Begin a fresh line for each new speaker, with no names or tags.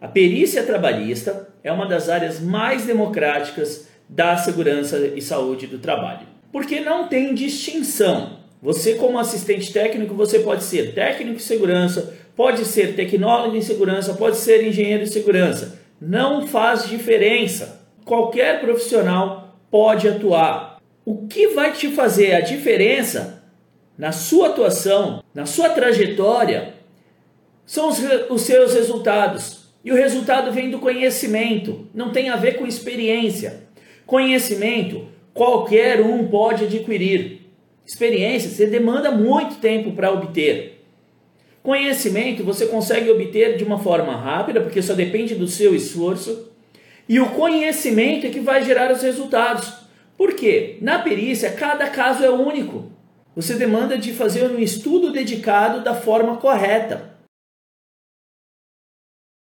A perícia trabalhista é uma das áreas mais democráticas da segurança e saúde do trabalho, porque não tem distinção. Você, como assistente técnico, você pode ser técnico de segurança, pode ser tecnólogo em segurança, pode ser engenheiro de segurança. Não faz diferença. Qualquer profissional pode atuar. O que vai te fazer a diferença na sua atuação, na sua trajetória, são os, os seus resultados. E o resultado vem do conhecimento, não tem a ver com experiência. Conhecimento qualquer um pode adquirir. Experiência você demanda muito tempo para obter. Conhecimento você consegue obter de uma forma rápida, porque só depende do seu esforço. E o conhecimento é que vai gerar os resultados. Por quê? Na perícia, cada caso é único. Você demanda de fazer um estudo dedicado da forma correta.